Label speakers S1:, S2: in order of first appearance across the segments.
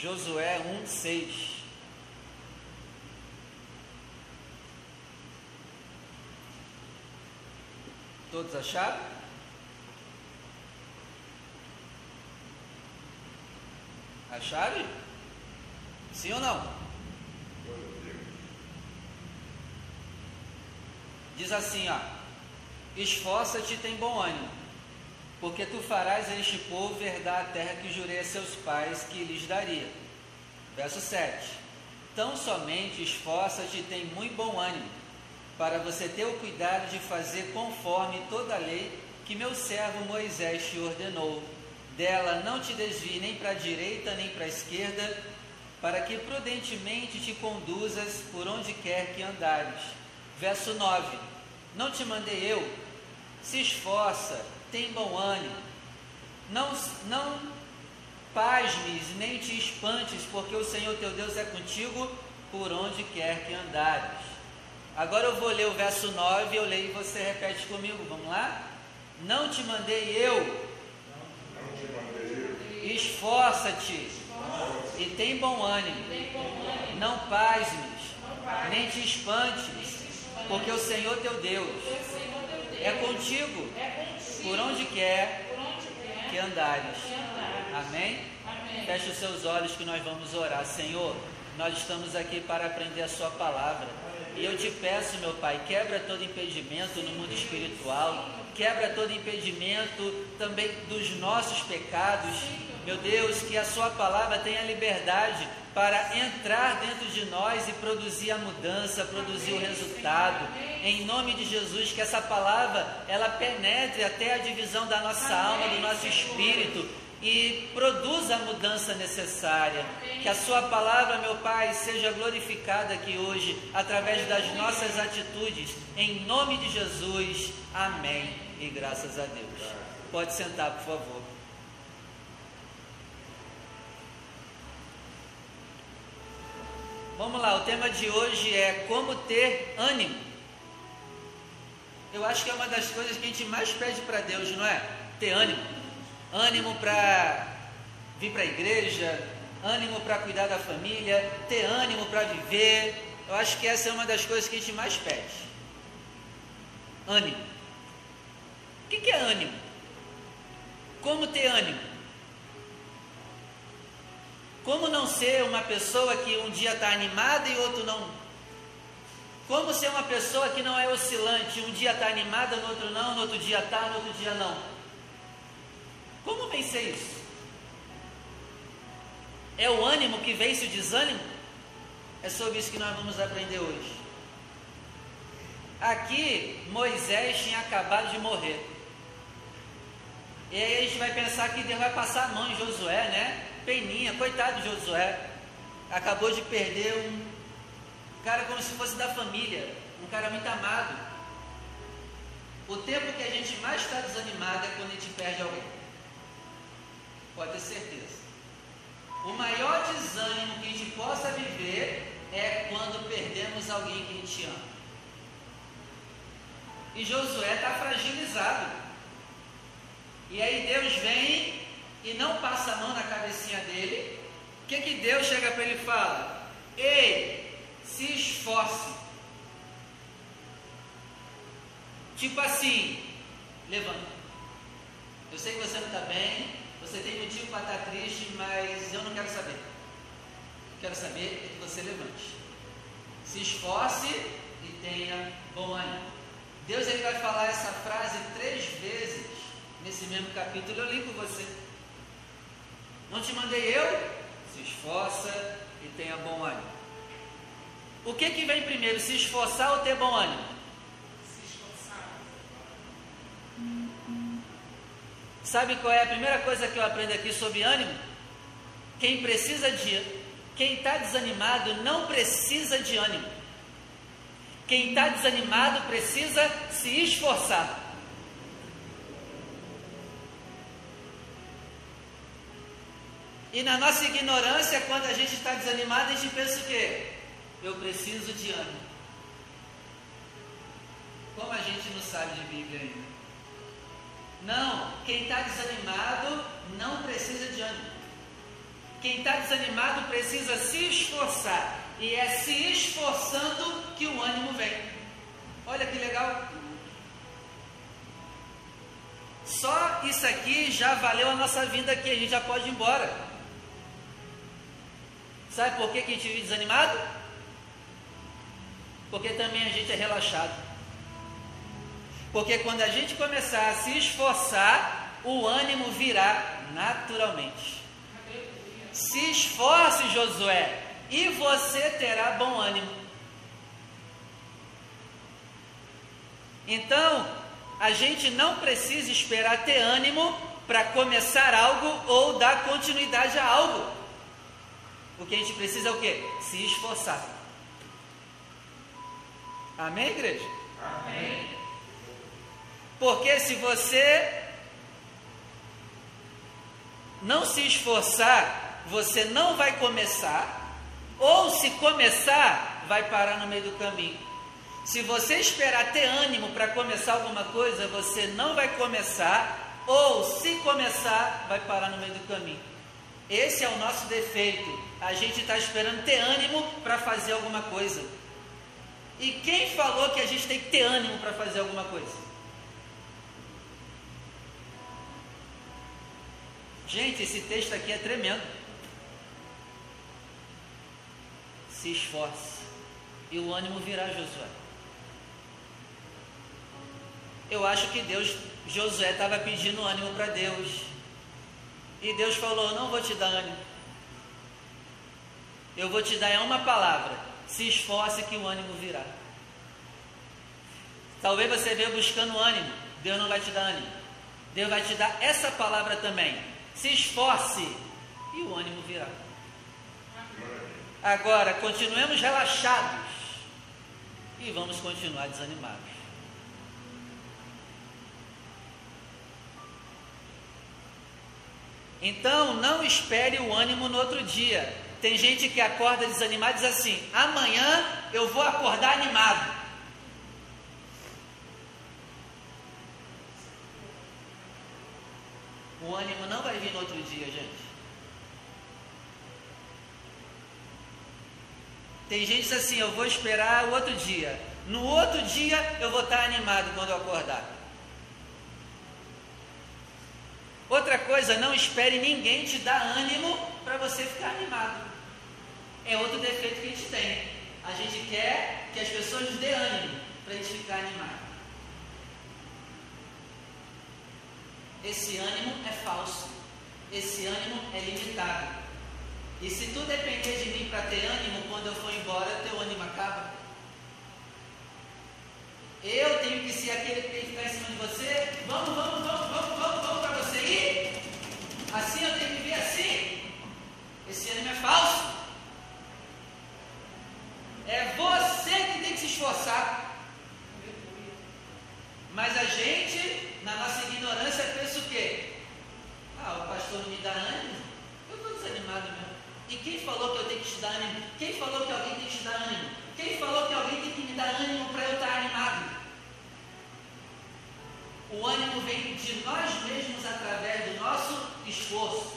S1: Josué 1, 6. Todos acharam? Acharam? Sim ou não? Diz assim, ó: Esforça-te e tem bom ânimo, porque tu farás a este povo herdar a terra que jurei a seus pais que lhes daria. Verso 7. Tão somente esforça-te e tem muito bom ânimo, para você ter o cuidado de fazer conforme toda a lei que meu servo Moisés te ordenou. Dela não te desvie nem para a direita nem para a esquerda, para que prudentemente te conduzas por onde quer que andares. Verso 9: Não te mandei eu, se esforça, tem bom ânimo, não, não pasmes nem te espantes, porque o Senhor teu Deus é contigo por onde quer que andares. Agora eu vou ler o verso 9, eu leio e você repete comigo, vamos lá? Não te mandei eu, esforça-te e tem bom ânimo, não pasmes, nem te espantes, porque o Senhor teu Deus é contigo por onde quer que andares. Amém? Feche os seus olhos que nós vamos orar. Senhor, nós estamos aqui para aprender a Sua palavra. E eu te peço, meu Pai, quebra todo impedimento no mundo espiritual, quebra todo impedimento também dos nossos pecados. Meu Deus, que a Sua palavra tenha liberdade para entrar dentro de nós e produzir a mudança, produzir o resultado. Em nome de Jesus, que essa palavra ela penetre até a divisão da nossa alma, do nosso espírito e produza a mudança necessária. Que a Sua palavra, meu Pai, seja glorificada aqui hoje através das nossas atitudes. Em nome de Jesus. Amém. E graças a Deus. Pode sentar, por favor. Vamos lá, o tema de hoje é como ter ânimo. Eu acho que é uma das coisas que a gente mais pede para Deus, não é? Ter ânimo. Ânimo para vir para a igreja, ânimo para cuidar da família, ter ânimo para viver. Eu acho que essa é uma das coisas que a gente mais pede. Ânimo. O que é ânimo? Como ter ânimo? Como não ser uma pessoa que um dia está animada e outro não? Como ser uma pessoa que não é oscilante, um dia está animada, no outro não, no outro dia está, no outro dia não? Como vencer isso? É o ânimo que vence o desânimo? É sobre isso que nós vamos aprender hoje. Aqui, Moisés tinha acabado de morrer. E aí a gente vai pensar que Deus vai passar a mão em Josué, né? Peninha, coitado de Josué. Acabou de perder um cara como se fosse da família, um cara muito amado. O tempo que a gente mais está desanimado é quando a gente perde alguém. Pode ter certeza. O maior desânimo que a gente possa viver é quando perdemos alguém que a gente ama. E Josué está fragilizado. E aí Deus vem e não passa a mão na cabecinha dele. O que, que Deus chega para ele e fala? Ei, se esforce. Tipo assim, levanta. Eu sei que você não está bem, você tem motivo para estar tá triste, mas eu não quero saber. Quero saber que você levante. Se esforce e tenha bom ânimo. Deus ele vai falar essa frase três vezes nesse mesmo capítulo. Eu li com você. Não te mandei eu? Se esforça e tenha bom ânimo. O que que vem primeiro, se esforçar ou ter bom ânimo? Se esforçar. Sabe qual é a primeira coisa que eu aprendo aqui sobre ânimo? Quem precisa de, quem está desanimado não precisa de ânimo. Quem está desanimado precisa se esforçar. E na nossa ignorância, quando a gente está desanimado, a gente pensa o quê? Eu preciso de ânimo. Como a gente não sabe de Bíblia ainda? Não, quem está desanimado não precisa de ânimo. quem está desanimado precisa se esforçar. E é se esforçando que o ânimo vem. Olha que legal. Só isso aqui já valeu a nossa vinda aqui, a gente já pode ir embora. Sabe por que, a gente vive desanimado? Porque também a gente é relaxado. Porque quando a gente começar a se esforçar, o ânimo virá naturalmente. Se esforce, Josué, e você terá bom ânimo. Então, a gente não precisa esperar ter ânimo para começar algo ou dar continuidade a algo. O que a gente precisa é o quê? Se esforçar. Amém, igreja? Amém. Porque se você não se esforçar, você não vai começar, ou se começar, vai parar no meio do caminho. Se você esperar ter ânimo para começar alguma coisa, você não vai começar, ou se começar, vai parar no meio do caminho. Esse é o nosso defeito. A gente está esperando ter ânimo para fazer alguma coisa. E quem falou que a gente tem que ter ânimo para fazer alguma coisa? Gente, esse texto aqui é tremendo. Se esforce e o ânimo virá, Josué. Eu acho que Deus, Josué estava pedindo ânimo para Deus. E Deus falou: Não vou te dar ânimo. Eu vou te dar é uma palavra. Se esforce que o ânimo virá. Talvez você venha buscando ânimo. Deus não vai te dar ânimo. Deus vai te dar essa palavra também. Se esforce e o ânimo virá. Agora, continuemos relaxados e vamos continuar desanimados. Então, não espere o ânimo no outro dia. Tem gente que acorda desanimada e diz assim: amanhã eu vou acordar animado. O ânimo não vai vir no outro dia, gente. Tem gente que diz assim: eu vou esperar o outro dia. No outro dia eu vou estar animado quando eu acordar. Outra coisa, não espere ninguém te dar ânimo para você ficar animado. É outro defeito que a gente tem. A gente quer que as pessoas nos dê ânimo para a gente ficar animado. Esse ânimo é falso. Esse ânimo é limitado. E se tu depender de mim para ter ânimo, quando eu for embora, teu ânimo acaba. Eu tenho que ser aquele que tem que ficar em cima de você. Vamos, vamos, vamos, vamos, vamos, vamos. Assim eu tenho que viver assim. Esse ânimo é falso. É você que tem que se esforçar. Mas a gente, na nossa ignorância, pensa o quê? Ah, o pastor não me dá ânimo. Eu estou desanimado mesmo. E quem falou que eu tenho que te dar ânimo? Quem falou que alguém tem que te dar ânimo? Quem falou que alguém tem que me dar ânimo para eu estar animado? O ânimo vem de nós mesmos através do nosso esforço.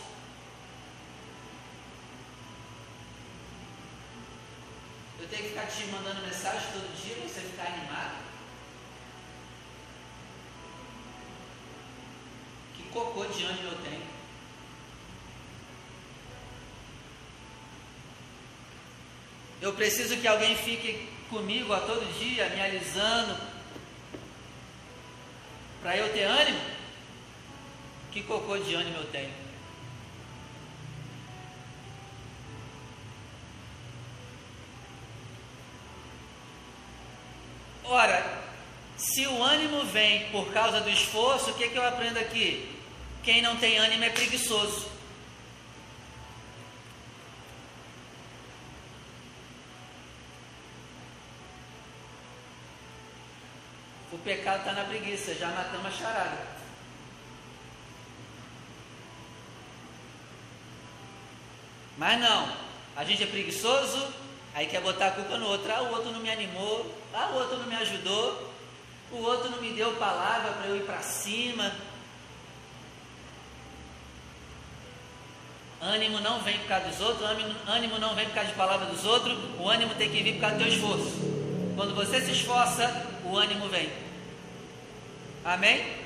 S1: Eu tenho que ficar te mandando mensagem todo dia para você ficar animado? Que cocô de ânimo eu tenho? Eu preciso que alguém fique comigo a todo dia, me alisando, para eu ter ânimo? Que cocô de ânimo eu tenho? Ora, se o ânimo vem por causa do esforço, o que, que eu aprendo aqui? Quem não tem ânimo é preguiçoso. Pecado está na preguiça, já matamos a charada. Mas não, a gente é preguiçoso, aí quer botar a culpa no outro. Ah, o outro não me animou, ah, o outro não me ajudou, o outro não me deu palavra para eu ir para cima. Ânimo não vem por causa dos outros, ânimo não vem por causa de palavra dos outros, o ânimo tem que vir por causa do teu esforço. Quando você se esforça, o ânimo vem. Amém?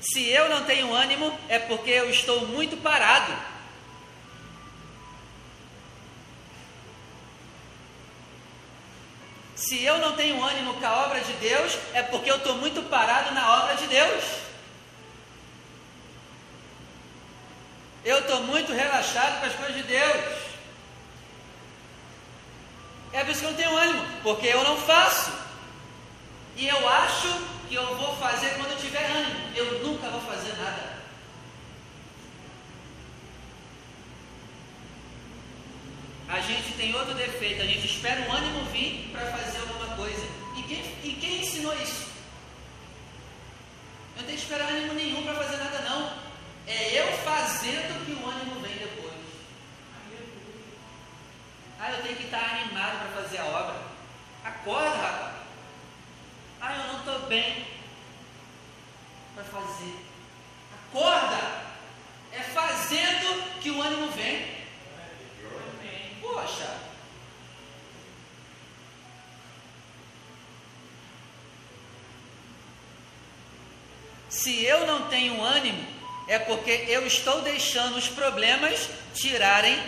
S1: Se eu não tenho ânimo, é porque eu estou muito parado. Se eu não tenho ânimo com a obra de Deus, é porque eu estou muito parado na obra de Deus. Eu estou muito relaxado com as coisas de Deus. É por isso que eu não tenho ânimo, porque eu não faço. E eu acho que eu vou fazer quando eu tiver ânimo. Eu nunca vou fazer nada. A gente tem outro defeito, a gente espera o ânimo vir para fazer alguma coisa. E quem, e quem ensinou isso? Eu não tenho que esperar ânimo nenhum para fazer nada, não. É eu fazendo que o ânimo vem depois. Ah, eu tenho que estar animado para fazer a obra. Acorda, rapaz. Ah, eu não estou bem para fazer. Acorda! É fazendo que o ânimo vem. Poxa! Se eu não tenho ânimo, é porque eu estou deixando os problemas tirarem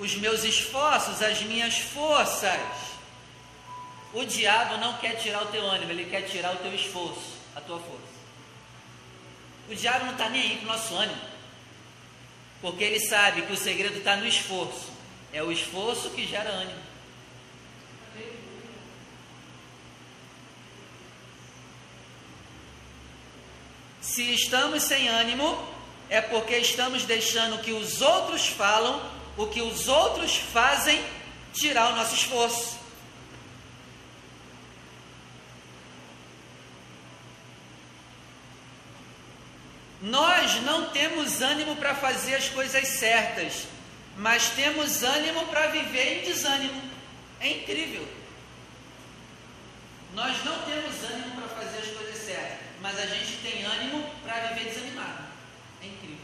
S1: os meus esforços, as minhas forças. O diabo não quer tirar o teu ânimo, ele quer tirar o teu esforço, a tua força. O diabo não está nem aí para o nosso ânimo, porque ele sabe que o segredo está no esforço. É o esforço que gera ânimo. Se estamos sem ânimo, é porque estamos deixando que os outros falam, o que os outros fazem, tirar o nosso esforço. Nós não temos ânimo para fazer as coisas certas, mas temos ânimo para viver em desânimo. É incrível. Nós não temos ânimo para fazer as coisas certas, mas a gente tem ânimo para viver desanimado. É incrível.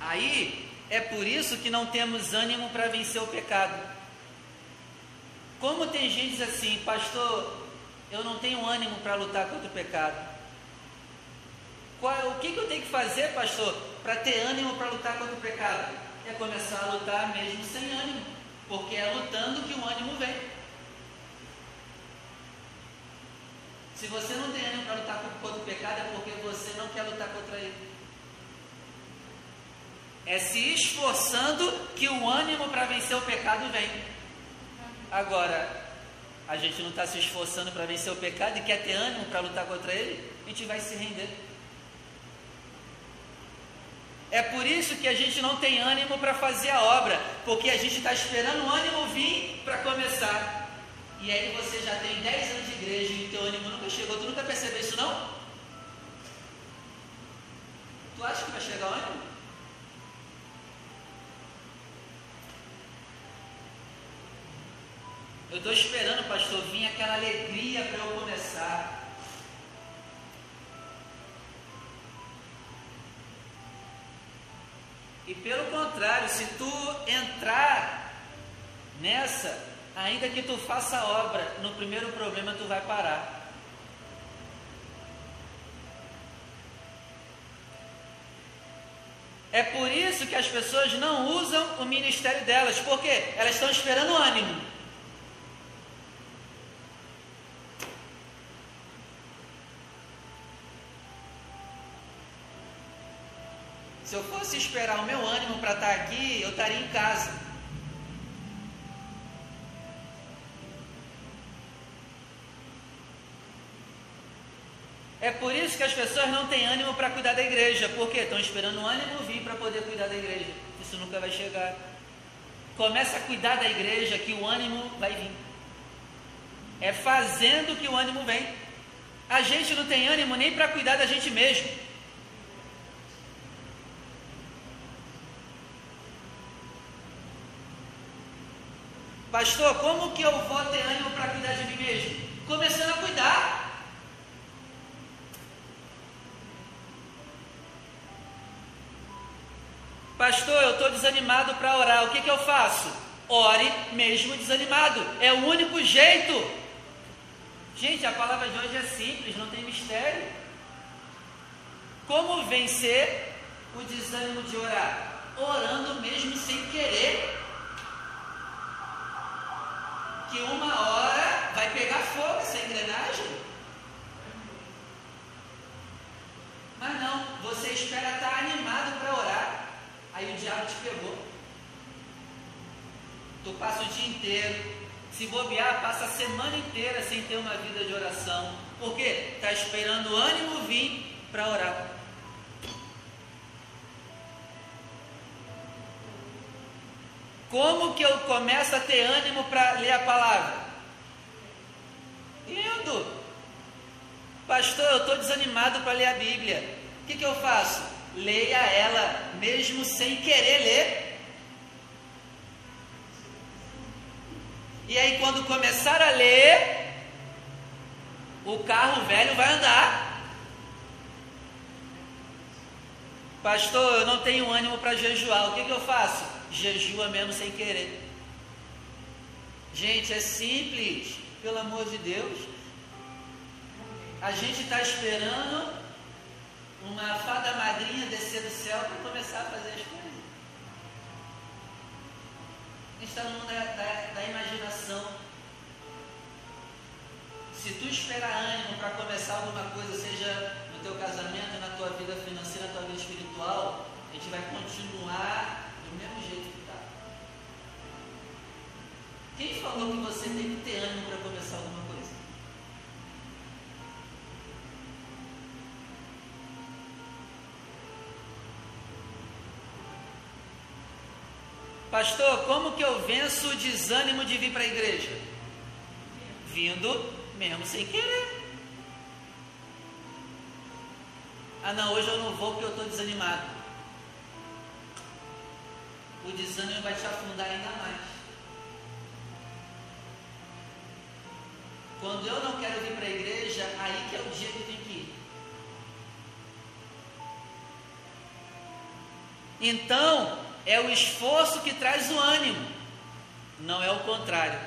S1: Aí é por isso que não temos ânimo para vencer o pecado. Como tem gente assim, pastor, eu não tenho ânimo para lutar contra o pecado. Qual, o que, que eu tenho que fazer, pastor, para ter ânimo para lutar contra o pecado? É começar a lutar mesmo sem ânimo, porque é lutando que o ânimo vem. Se você não tem ânimo para lutar contra o pecado, é porque você não quer lutar contra ele. É se esforçando que o ânimo para vencer o pecado vem. Agora, a gente não está se esforçando para vencer o pecado e quer ter ânimo para lutar contra ele, a gente vai se render. É por isso que a gente não tem ânimo para fazer a obra, porque a gente está esperando o ânimo vir para começar. E aí você já tem 10 anos de igreja e o teu ânimo nunca chegou, tu nunca percebeu isso não? Tu acha que vai chegar o ânimo? Eu estou esperando, pastor, vir aquela alegria para eu começar. E pelo contrário, se tu entrar nessa, ainda que tu faça a obra, no primeiro problema tu vai parar. É por isso que as pessoas não usam o ministério delas, porque elas estão esperando ânimo. Se eu fosse esperar o meu ânimo para estar aqui, eu estaria em casa. É por isso que as pessoas não têm ânimo para cuidar da igreja, porque estão esperando o ânimo vir para poder cuidar da igreja. Isso nunca vai chegar. Começa a cuidar da igreja que o ânimo vai vir. É fazendo que o ânimo vem. A gente não tem ânimo nem para cuidar da gente mesmo. Pastor, como que eu vou ter ânimo para cuidar de mim mesmo? Começando a cuidar. Pastor, eu estou desanimado para orar. O que, que eu faço? Ore mesmo desanimado. É o único jeito. Gente, a palavra de hoje é simples, não tem mistério. Como vencer o desânimo de orar? Orando mesmo sem querer. Que uma hora vai pegar fogo essa engrenagem. Mas não, você espera estar animado para orar. Aí o diabo te pegou. Tu passa o dia inteiro se bobear, passa a semana inteira sem ter uma vida de oração. Por quê? Está esperando o ânimo vir para orar. Como que eu começo a ter ânimo para ler a palavra? Indo. Pastor, eu estou desanimado para ler a Bíblia. O que, que eu faço? Leia ela, mesmo sem querer ler. E aí, quando começar a ler, o carro velho vai andar. Pastor, eu não tenho ânimo para jejuar. O que, que eu faço? Jejua mesmo sem querer. Gente, é simples, pelo amor de Deus. A gente está esperando uma fada madrinha descer do céu para começar a fazer as coisas está no mundo da, da, da imaginação. Se tu esperar ânimo para começar alguma coisa, seja no teu casamento, na tua vida financeira, na tua vida espiritual, a gente vai continuar do mesmo jeito que está. Quem falou que você tem que ter ânimo para começar alguma coisa? Pastor, como que eu venço o desânimo de vir para a igreja? Vindo mesmo sem querer. Ah, não, hoje eu não vou porque eu estou desanimado. O desânimo vai te afundar ainda mais. Quando eu não quero vir para a igreja, aí que é o dia que eu tenho que ir. Então, é o esforço que traz o ânimo, não é o contrário.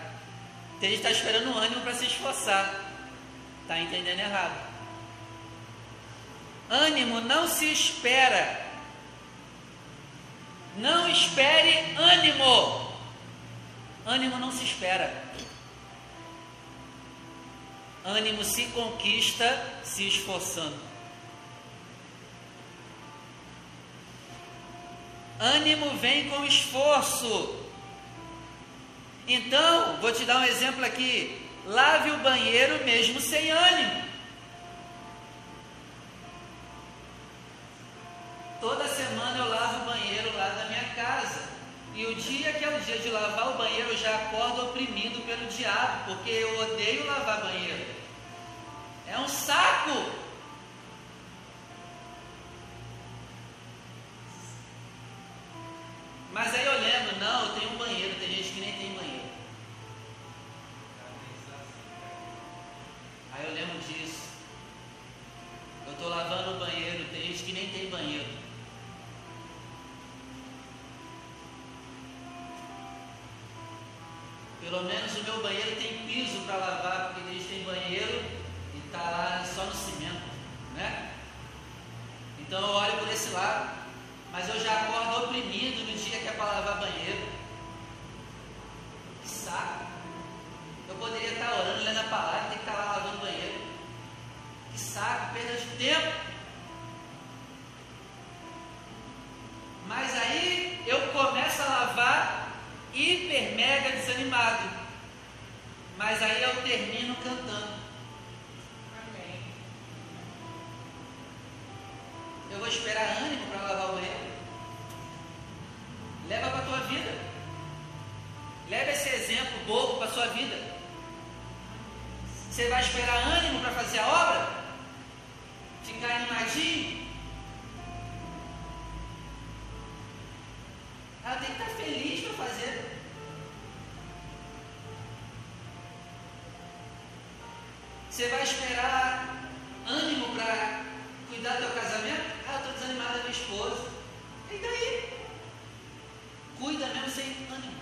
S1: Tem gente que está esperando o ânimo para se esforçar, está entendendo errado. Ânimo não se espera. Não espere ânimo. Ânimo não se espera. Ânimo se conquista se esforçando. Ânimo vem com esforço. Então, vou te dar um exemplo aqui. Lave o banheiro mesmo sem ânimo. Porque eu odeio lavar banheiro. É um saco. Mas eu já acordo oprimido no dia que é para lavar banheiro. Que saco. Eu poderia estar orando, lendo a palavra, tem que estar lá lavando banheiro. Que saco, perda de tempo. Mas aí eu começo a lavar hiper mega desanimado. Mas aí eu termino cantando. Eu vou esperar ânimo para lavar o banheiro. Leva para a tua vida. Leva esse exemplo bobo para a sua vida. Você vai esperar ânimo para fazer a obra? Ficar animadinho? Ela tem que estar feliz para fazer. Você vai esperar ânimo para cuidar do teu casamento? Ah, eu estou desanimada da minha esposa. E daí? Cuida mesmo sem ânimo.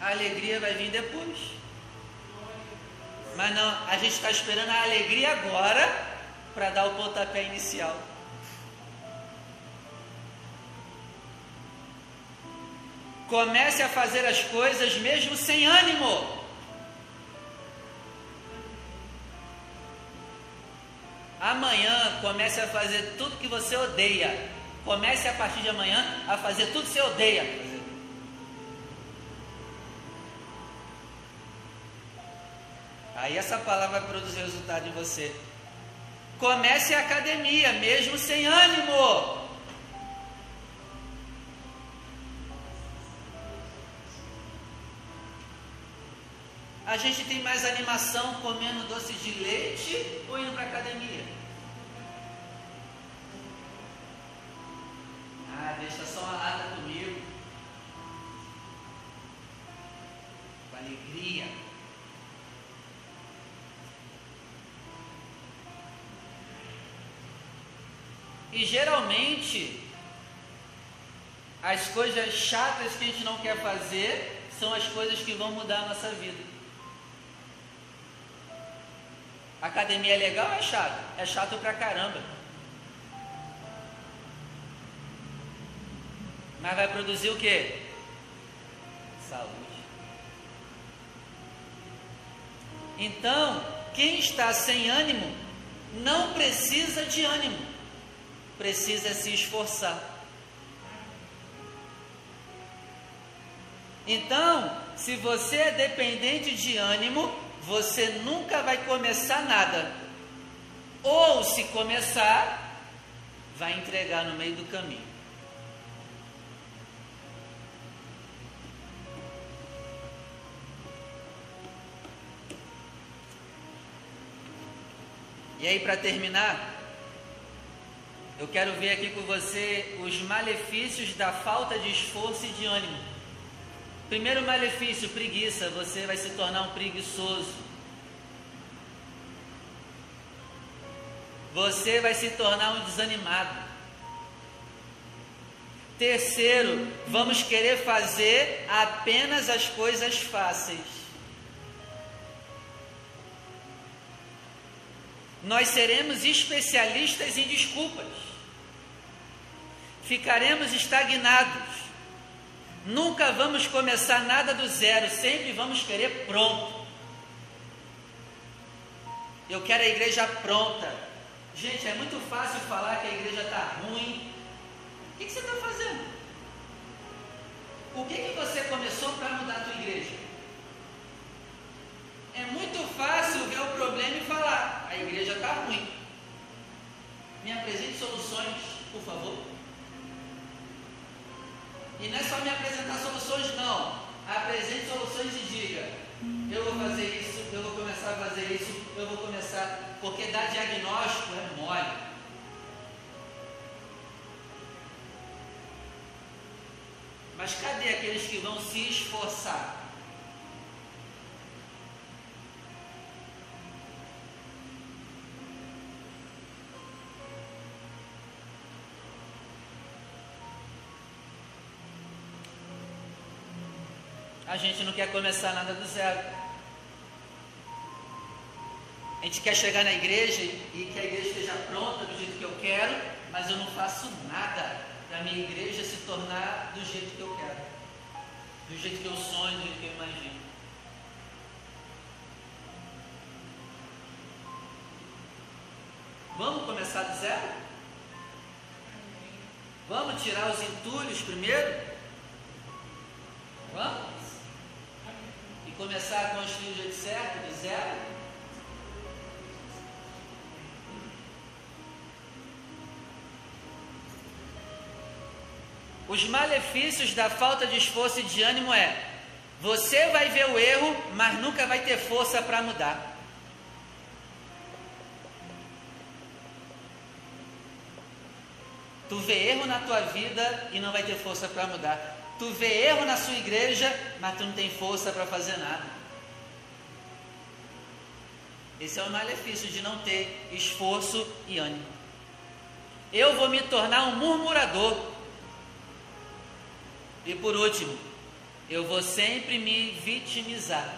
S1: A alegria vai vir depois. Mas não, a gente está esperando a alegria agora para dar o pontapé inicial. Comece a fazer as coisas mesmo sem ânimo. Comece a fazer tudo que você odeia. Comece a partir de amanhã a fazer tudo que você odeia. Aí essa palavra vai produzir resultado em você. Comece a academia, mesmo sem ânimo. A gente tem mais animação comendo doce de leite ou indo para academia? Deixa só uma lata comigo. Com alegria. E geralmente, as coisas chatas que a gente não quer fazer são as coisas que vão mudar a nossa vida. Academia é legal ou é chato? É chato pra caramba. Mas vai produzir o que? Saúde. Então, quem está sem ânimo não precisa de ânimo, precisa se esforçar. Então, se você é dependente de ânimo, você nunca vai começar nada. Ou se começar, vai entregar no meio do caminho. E aí, para terminar, eu quero ver aqui com você os malefícios da falta de esforço e de ânimo. Primeiro malefício, preguiça. Você vai se tornar um preguiçoso. Você vai se tornar um desanimado. Terceiro, vamos querer fazer apenas as coisas fáceis. Nós seremos especialistas em desculpas. Ficaremos estagnados Nunca vamos começar nada do zero, sempre vamos querer pronto. Eu quero a igreja pronta. Gente, é muito fácil falar que a igreja está ruim. O que, que você está fazendo? O que, que você começou para mudar a tua igreja? É muito fácil ver o problema e falar, a igreja está ruim. Me apresente soluções, por favor. E não é só me apresentar soluções, não. Apresente soluções e diga: eu vou fazer isso, eu vou começar a fazer isso, eu vou começar. Porque dar diagnóstico é mole. Mas cadê aqueles que vão se esforçar? A gente não quer começar nada do zero. A gente quer chegar na igreja e que a igreja esteja pronta do jeito que eu quero, mas eu não faço nada para minha igreja se tornar do jeito que eu quero, do jeito que eu sonho, do jeito que eu imagino. Vamos começar do zero? Vamos tirar os entulhos primeiro? Vamos? Começar a construir do certo, de zero? Os malefícios da falta de esforço e de ânimo é: você vai ver o erro, mas nunca vai ter força para mudar. Tu vê erro na tua vida e não vai ter força para mudar. Tu vê erro na sua igreja, mas tu não tem força para fazer nada. Esse é o malefício de não ter esforço e ânimo. Eu vou me tornar um murmurador. E por último, eu vou sempre me vitimizar.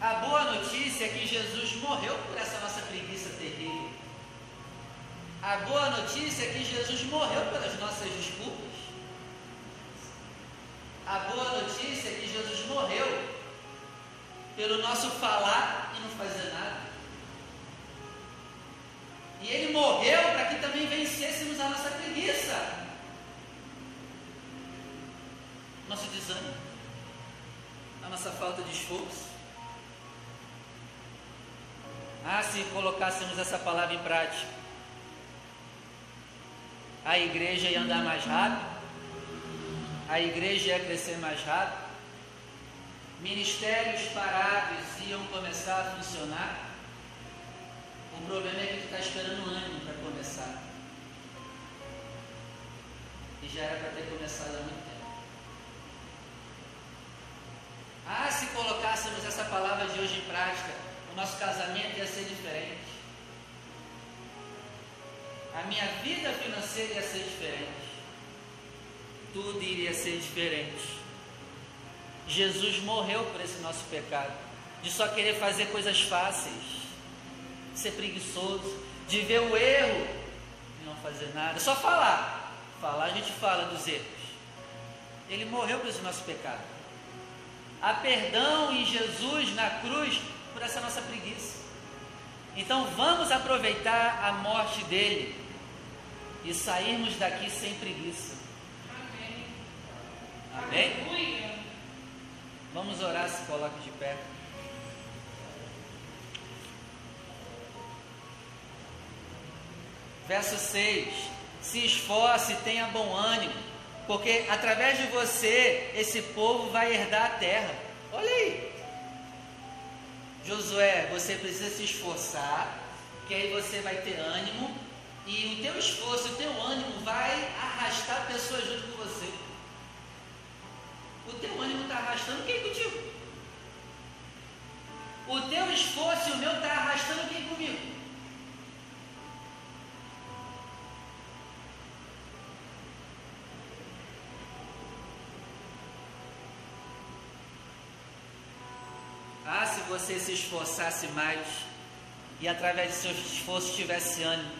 S1: A boa notícia é que Jesus morreu por essa nossa preguiça terrível. A boa notícia é que Jesus morreu pelas nossas desculpas. A boa notícia é que Jesus morreu pelo nosso falar e não fazer nada. E ele morreu para que também vencêssemos a nossa preguiça, nosso desânimo, a nossa falta de esforço. Ah, se colocássemos essa palavra em prática, a igreja ia andar mais rápido, a igreja ia crescer mais rápido, ministérios parados iam começar a funcionar. O problema é que tu está esperando um ano para começar. E já era para ter começado há muito tempo. Ah, se colocássemos essa palavra de hoje em prática, o nosso casamento ia ser diferente. A minha vida financeira ia ser diferente. Tudo iria ser diferente. Jesus morreu por esse nosso pecado, de só querer fazer coisas fáceis, ser preguiçoso, de ver o erro e não fazer nada, só falar. Falar a gente fala dos erros. Ele morreu por esse nosso pecado. Há perdão em Jesus na cruz por essa nossa preguiça. Então vamos aproveitar a morte dele e sairmos daqui sem preguiça. Amém? Amém? Vamos orar, se coloque de pé. Verso 6: Se esforce, tenha bom ânimo, porque através de você esse povo vai herdar a terra. Olha aí. Josué, você precisa se esforçar, que aí você vai ter ânimo, e o teu esforço, o teu ânimo vai arrastar pessoas junto com você. O teu ânimo está arrastando quem contigo? O teu esforço e o meu está arrastando quem comigo? Ah, se você se esforçasse mais e através de seu esforço tivesse ânimo,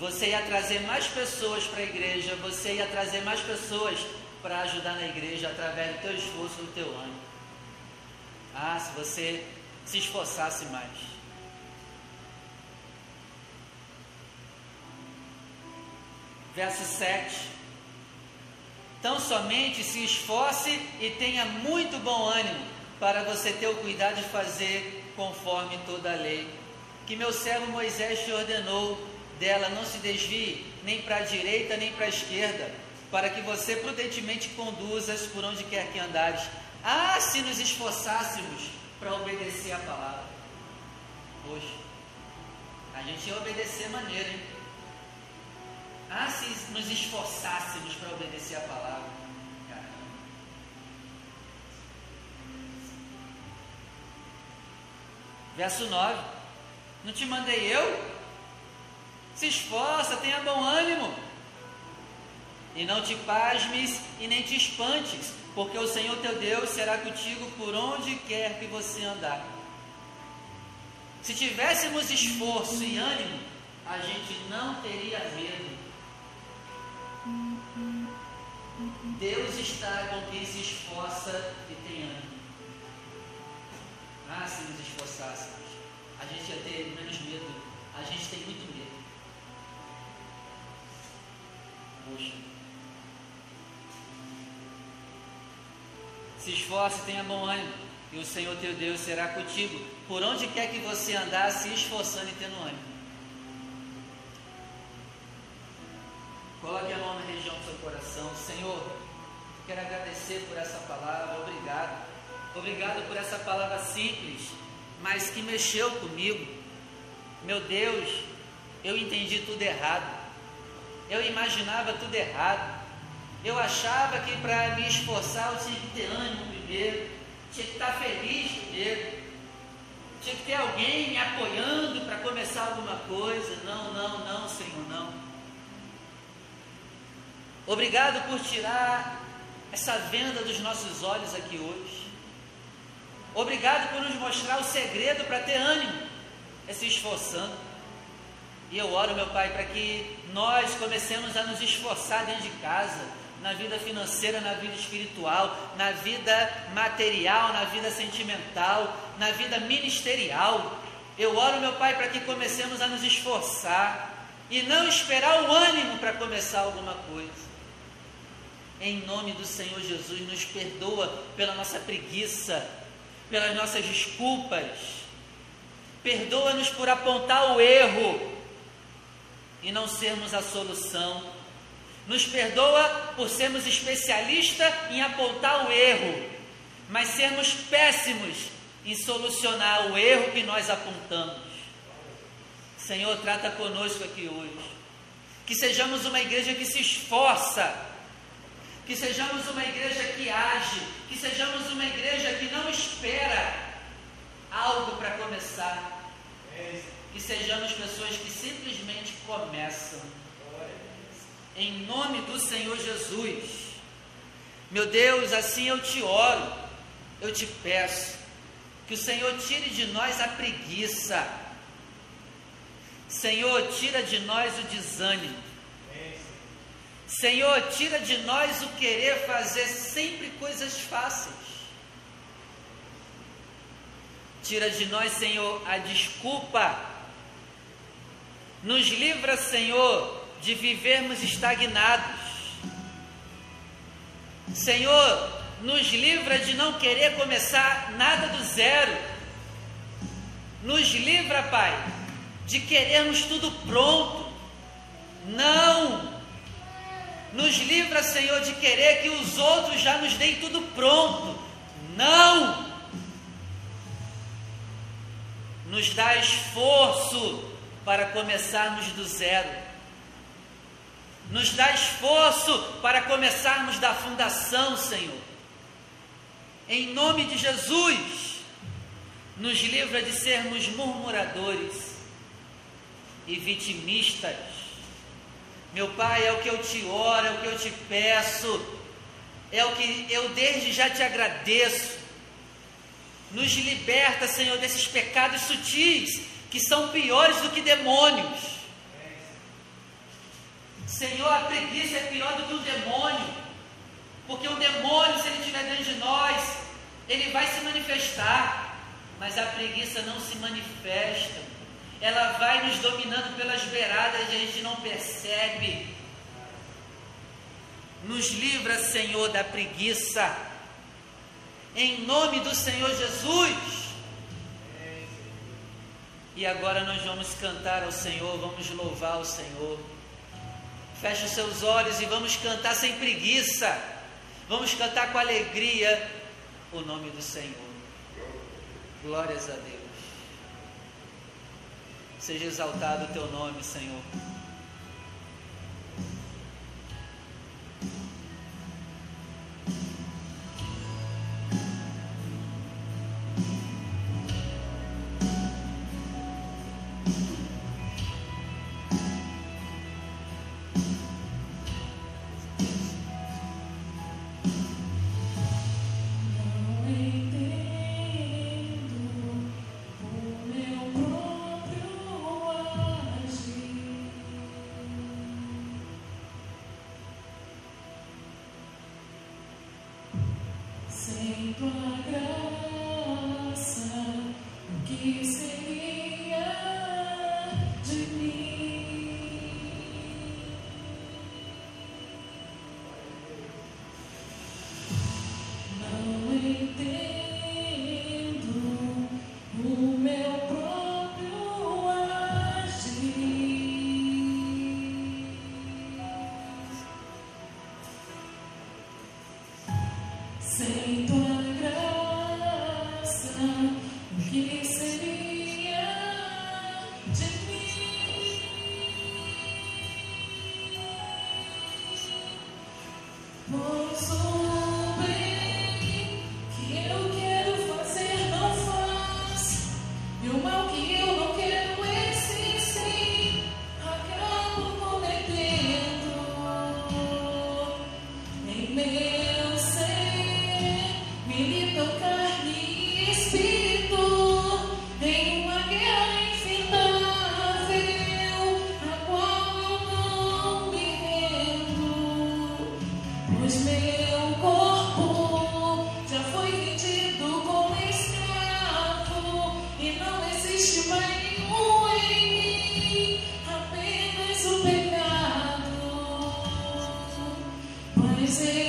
S1: você ia trazer mais pessoas para a igreja, você ia trazer mais pessoas para ajudar na igreja através do teu esforço do teu ânimo. Ah, se você se esforçasse mais. Verso 7. Tão somente se esforce e tenha muito bom ânimo, para você ter o cuidado de fazer conforme toda a lei. Que meu servo Moisés te ordenou, dela não se desvie nem para a direita nem para a esquerda para que você prudentemente conduzas por onde quer que andares. Ah, se nos esforçássemos para obedecer a palavra. Hoje, a gente ia obedecer maneira, hein? Ah, se nos esforçássemos para obedecer a palavra. Verso 9: Não te mandei eu? Se esforça, tenha bom ânimo e não te pasmes e nem te espantes, porque o Senhor teu Deus será contigo por onde quer que você andar. Se tivéssemos esforço e ânimo, a gente não teria medo. Deus está com quem se esforça e tem ânimo. Se nos esforçássemos, a gente ia ter menos medo. A gente tem muito medo. Poxa. Se esforce, tenha bom ânimo, e o Senhor teu Deus será contigo, por onde quer que você andar, se esforçando e tendo ânimo. Coloque a mão na região do seu coração. Senhor, quero agradecer por essa palavra, obrigado. Obrigado por essa palavra simples, mas que mexeu comigo. Meu Deus, eu entendi tudo errado. Eu imaginava tudo errado. Eu achava que para me esforçar eu tinha que ter ânimo primeiro, tinha que estar feliz primeiro, tinha que ter alguém me apoiando para começar alguma coisa. Não, não, não, Senhor, não. Obrigado por tirar essa venda dos nossos olhos aqui hoje. Obrigado por nos mostrar o segredo para ter ânimo, é se esforçando. E eu oro, meu Pai, para que nós comecemos a nos esforçar dentro de casa, na vida financeira, na vida espiritual, na vida material, na vida sentimental, na vida ministerial. Eu oro, meu Pai, para que comecemos a nos esforçar e não esperar o ânimo para começar alguma coisa. Em nome do Senhor Jesus, nos perdoa pela nossa preguiça, pelas nossas desculpas. Perdoa-nos por apontar o erro e não sermos a solução. Nos perdoa por sermos especialistas em apontar o erro, mas sermos péssimos em solucionar o erro que nós apontamos. Senhor, trata conosco aqui hoje. Que sejamos uma igreja que se esforça, que sejamos uma igreja que age, que sejamos uma igreja que não espera algo para começar, que sejamos pessoas que simplesmente começam em nome do Senhor Jesus. Meu Deus, assim eu te oro, eu te peço, que o Senhor tire de nós a preguiça. Senhor, tira de nós o desânimo. Senhor, tira de nós o querer fazer sempre coisas fáceis. Tira de nós, Senhor, a desculpa. Nos livra, Senhor, de vivermos estagnados. Senhor, nos livra de não querer começar nada do zero. Nos livra, Pai, de querermos tudo pronto. Não. Nos livra, Senhor, de querer que os outros já nos deem tudo pronto. Não. Nos dá esforço para começarmos do zero nos dá esforço para começarmos da fundação, Senhor. Em nome de Jesus, nos livra de sermos murmuradores e vitimistas. Meu Pai, é o que eu te oro, é o que eu te peço, é o que eu desde já te agradeço. Nos liberta, Senhor, desses pecados sutis que são piores do que demônios Senhor, a preguiça é pior do que o demônio, porque o demônio, se ele estiver dentro de nós, ele vai se manifestar, mas a preguiça não se manifesta, ela vai nos dominando pelas beiradas e a gente não percebe. Nos livra, Senhor, da preguiça, em nome do Senhor Jesus. E agora nós vamos cantar ao Senhor, vamos louvar o Senhor. Feche os seus olhos e vamos cantar sem preguiça. Vamos cantar com alegria o nome do Senhor. Glórias a Deus. Seja exaltado o teu nome, Senhor. Music.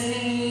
S2: Espírito